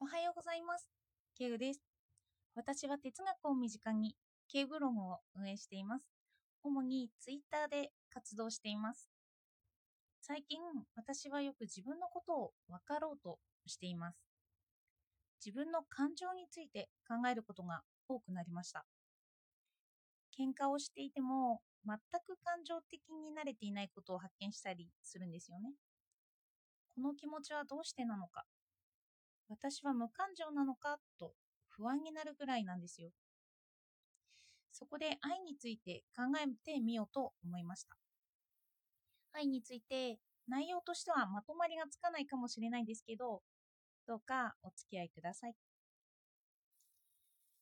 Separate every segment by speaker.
Speaker 1: おはようございます。ケウです。私は哲学を身近にケウブログを運営しています。主にツイッターで活動しています。最近、私はよく自分のことを分かろうとしています。自分の感情について考えることが多くなりました。喧嘩をしていても、全く感情的に慣れていないことを発見したりするんですよね。この気持ちはどうしてなのか私は無感情なのか？と不安になるぐらいなんですよ。そこで愛について考えてみようと思いました。愛について内容としてはまとまりがつかないかもしれないですけど、どうかお付き合いください。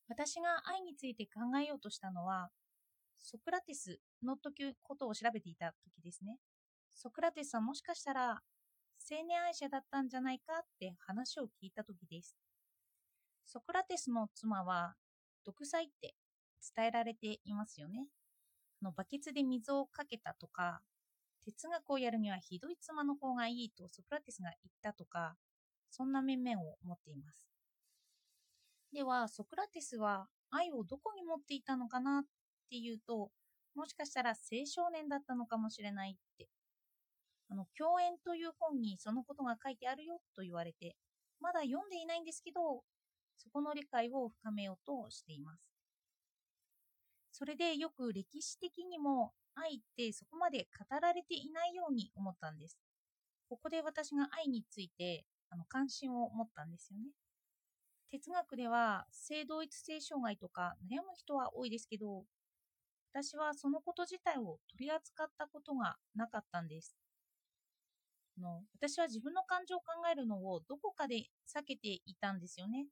Speaker 1: 私が愛について考えようとしたのは、ソクラテスの時ことを調べていた時ですね。ソクラテスはもしかしたら青年愛者だったんじゃないかって話を聞いた時です。ソクラテスの妻は独裁って伝えられていますよね。あのバケツで水をかけたとか、哲学をやるにはひどい妻の方がいいとソクラテスが言ったとか、そんな面々を持っています。では、ソクラテスは愛をどこに持っていたのかなっていうと、もしかしたら青少年だったのかもしれないってあの、共演という本にそのことが書いてあるよと言われて、まだ読んでいないんですけど、そこの理解を深めようとしています。それでよく歴史的にも愛ってそこまで語られていないように思ったんです。ここで私が愛についてあの関心を持ったんですよね。哲学では性同一性障害とか悩む人は多いですけど、私はそのこと自体を取り扱ったことがなかったんです。の私は自分の感情を考えるのをどこかで避けていたんですよね。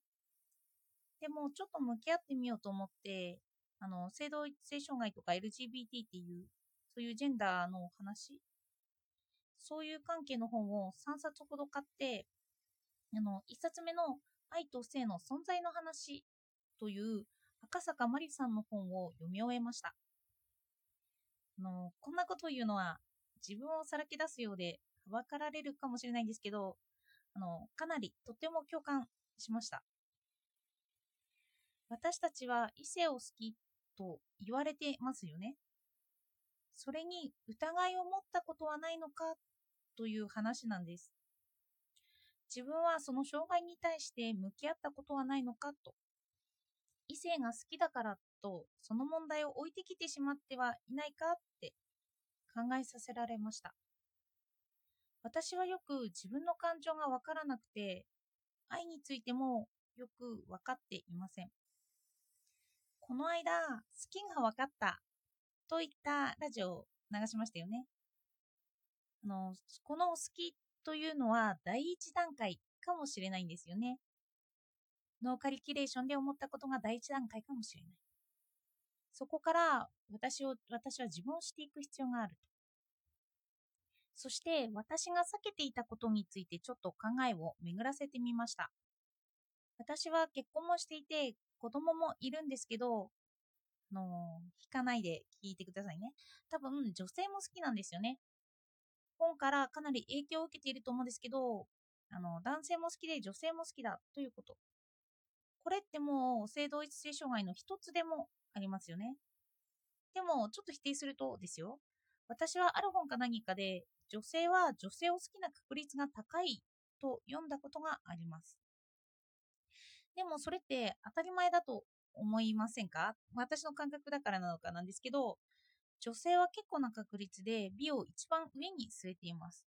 Speaker 1: でもちょっと向き合ってみようと思ってあの性同一性障害とか LGBT っていうそういうジェンダーの話そういう関係の本を3冊ほど買ってあの1冊目の愛と性の存在の話という赤坂まりさんの本を読み終えましたあのこんなことを言うのは自分をさらけ出すようではばかられるかもしれないんですけど、あの、かなりとても共感しました。私たちは異性を好きと言われてますよね。それに疑いを持ったことはないのかという話なんです。自分はその障害に対して向き合ったことはないのかと。異性が好きだからとその問題を置いてきてしまってはいないかって考えさせられました。私はよく自分の感情がわからなくて、愛についてもよく分かっていません。この間、好きが分かったといったラジオを流しましたよね。あの、この好きというのは第一段階かもしれないんですよね。ノーカリキュレーションで思ったことが第一段階かもしれない。そこから私を、私は自分をしていく必要があると。そして私が避けていたことについてちょっと考えを巡らせてみました。私は結婚もしていて子供もいるんですけど、あの引かないで聞いてくださいね。多分女性も好きなんですよね。本からかなり影響を受けていると思うんですけど、あの男性も好きで女性も好きだということ。これってもう性同一性障害の一つでもありますよね。でもちょっと否定するとですよ。私はある本か何かで女性は女性を好きな確率が高いと読んだことがあります。でもそれって当たり前だと思いませんか？私の感覚だからなのかなんですけど、女性は結構な確率で美を一番上に据えています。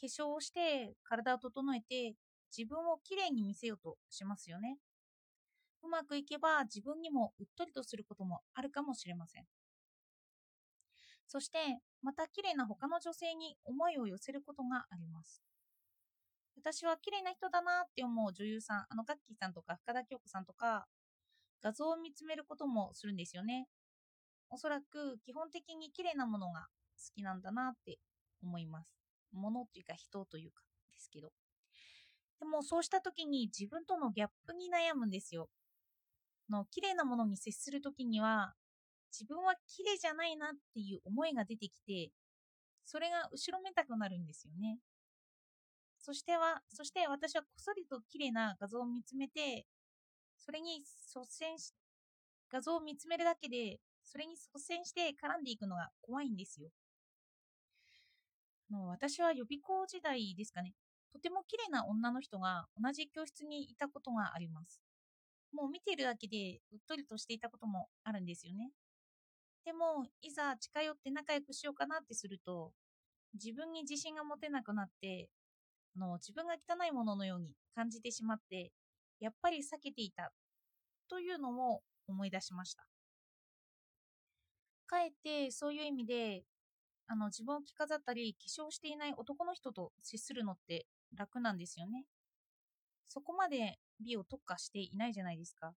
Speaker 1: 化粧をして体を整えて自分をきれいに見せようとしますよね。うまくいけば自分にもうっとりとすることもあるかもしれません。そして、また綺麗な他の女性に思いを寄せることがあります。私は綺麗な人だなって思う女優さん、あのガッキーさんとか深田恭子さんとか、画像を見つめることもするんですよね。おそらく基本的に綺麗なものが好きなんだなって思います。ものっていうか人というかですけど。でもそうした時に自分とのギャップに悩むんですよ。の綺麗なものに接する時には自分は綺麗じゃないなっていう思いが出てきて、それが後ろめたくなるんですよね。そしては、そして私はこっそりと綺麗な画像を見つめて、それに率先し、画像を見つめるだけで、それに率先して絡んでいくのが怖いんですよ。の私は予備校時代ですかね、とても綺麗な女の人が同じ教室にいたことがあります。もう見ているだけでうっとりとしていたこともあるんですよね。でも、いざ近寄って仲良くしようかなってすると、自分に自信が持てなくなって、あの自分が汚いもののように感じてしまって、やっぱり避けていたというのも思い出しました。かえってそういう意味であの自分を着飾ったり化粧していない男の人と接するのって楽なんですよね。そこまで美を特化していないじゃないですか。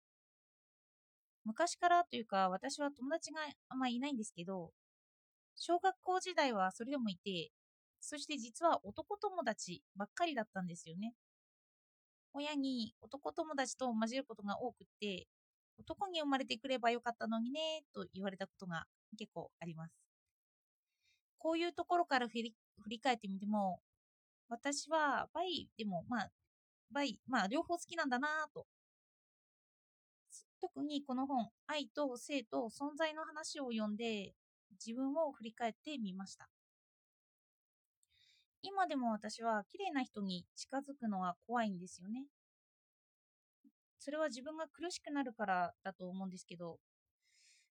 Speaker 1: 昔からというか私は友達があんまいないんですけど、小学校時代はそれでもいて、そして実は男友達ばっかりだったんですよね。親に男友達と交えることが多くって、男に生まれてくればよかったのにねと言われたことが結構あります。こういうところから振り振り返ってみても、私はバイでも、まあ、バイ、まあ、両方好きなんだなと。特にこの本、愛と性と存在の話を読んで、自分を振り返ってみました。今でも私は綺麗な人に近づくのは怖いんですよね。それは自分が苦しくなるからだと思うんですけど、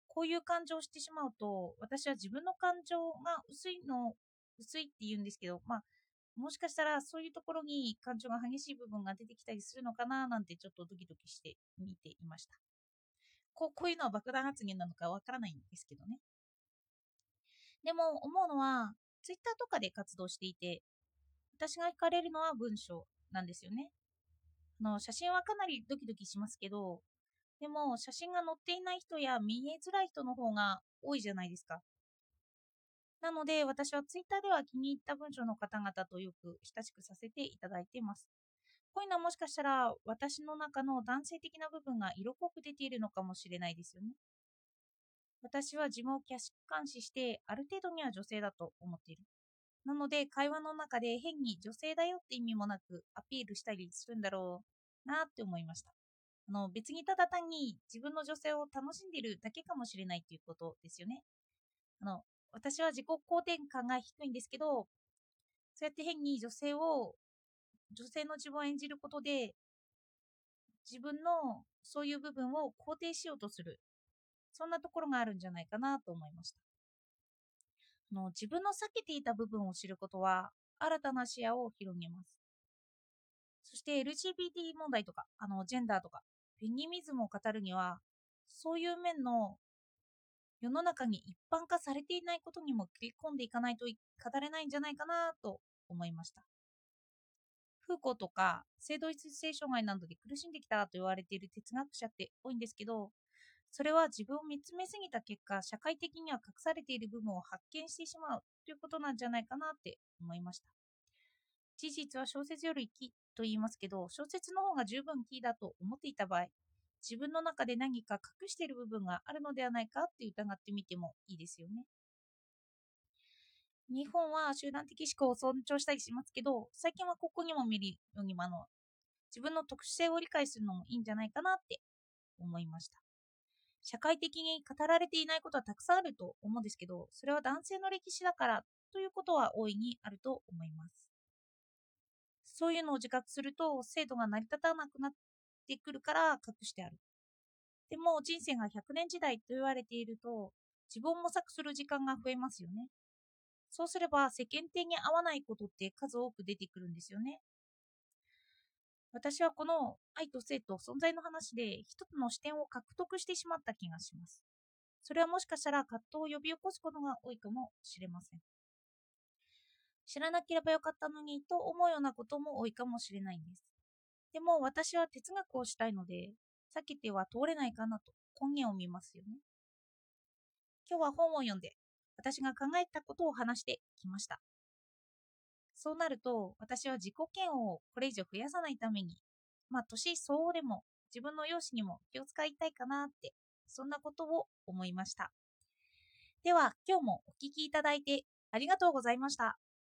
Speaker 1: こういう感情をしてしまうと、私は自分の感情が薄いの、薄いって言うんですけど、まあ、もしかしたらそういうところに感情が激しい部分が出てきたりするのかななんてちょっとドキドキして見ていました。こうこういうのは爆弾発言なのかわからないんですけどね。でも思うのは、ツイッターとかで活動していて、私が惹かれるのは文章なんですよね。あの写真はかなりドキドキしますけど、でも写真が載っていない人や見えづらい人の方が多いじゃないですか。なので私はツイッターでは気に入った文章の方々とよく親しくさせていただいています。こういうのはもしかしたら私の中の男性的な部分が色濃く出ているのかもしれないですよね。私は自分を客観視してある程度には女性だと思っている。なので会話の中で変に女性だよって意味もなくアピールしたりするんだろうなって思いました。あの別にただ単に自分の女性を楽しんでいるだけかもしれないということですよね。あの私は自己肯定感が低いんですけど、そうやって変に女性を、女性の自分を演じることで、自分のそういう部分を肯定しようとする。そんなところがあるんじゃないかなと思いました。あの自分の避けていた部分を知ることは、新たな視野を広げます。そして LGBT 問題とか、あのジェンダーとか、フェニミズムを語るには、そういう面の世の中に一般化されていないことにも切り込んでいかないと語れないんじゃないかなと思いました。フーコーとか性同一性障害などで苦しんできたと言われている哲学者って多いんですけど、それは自分を見つめすぎた結果、社会的には隠されている部分を発見してしまうということなんじゃないかなって思いました。事実は小説より木と言いますけど、小説の方が十分キーだと思っていた場合、自分の中で何か隠している部分があるのではないかって疑ってみてもいいですよね。日本は集団的思考を尊重したりしますけど、最近はここにも見るようにもあの自分の特殊性を理解するのもいいんじゃないかなって思いました。社会的に語られていないことはたくさんあると思うんですけど、それは男性の歴史だからということは大いにあると思います。そういうのを自覚すると制度が成り立たなくなってくるから隠してある。でも人生が100年時代と言われていると自分を模索する時間が増えますよね。そうすれば世間体に合わないことって数多く出てくるんですよね。私はこの愛と性と存在の話で一つの視点を獲得してしまった気がします。それはもしかしたら葛藤を呼び起こすことが多いかもしれません。知らなければよかったのにと思うようなことも多いかもしれないんです。でも私は哲学をしたいので、避けては通れないかなと根源を見ますよね。今日は本を読んで、私が考えたことを話してきました。そうなると、私は自己嫌悪をこれ以上増やさないために、まあ、年相応でも自分の容姿にも気を使いたいかなって、そんなことを思いました。では、今日もお聴きいただいてありがとうございました。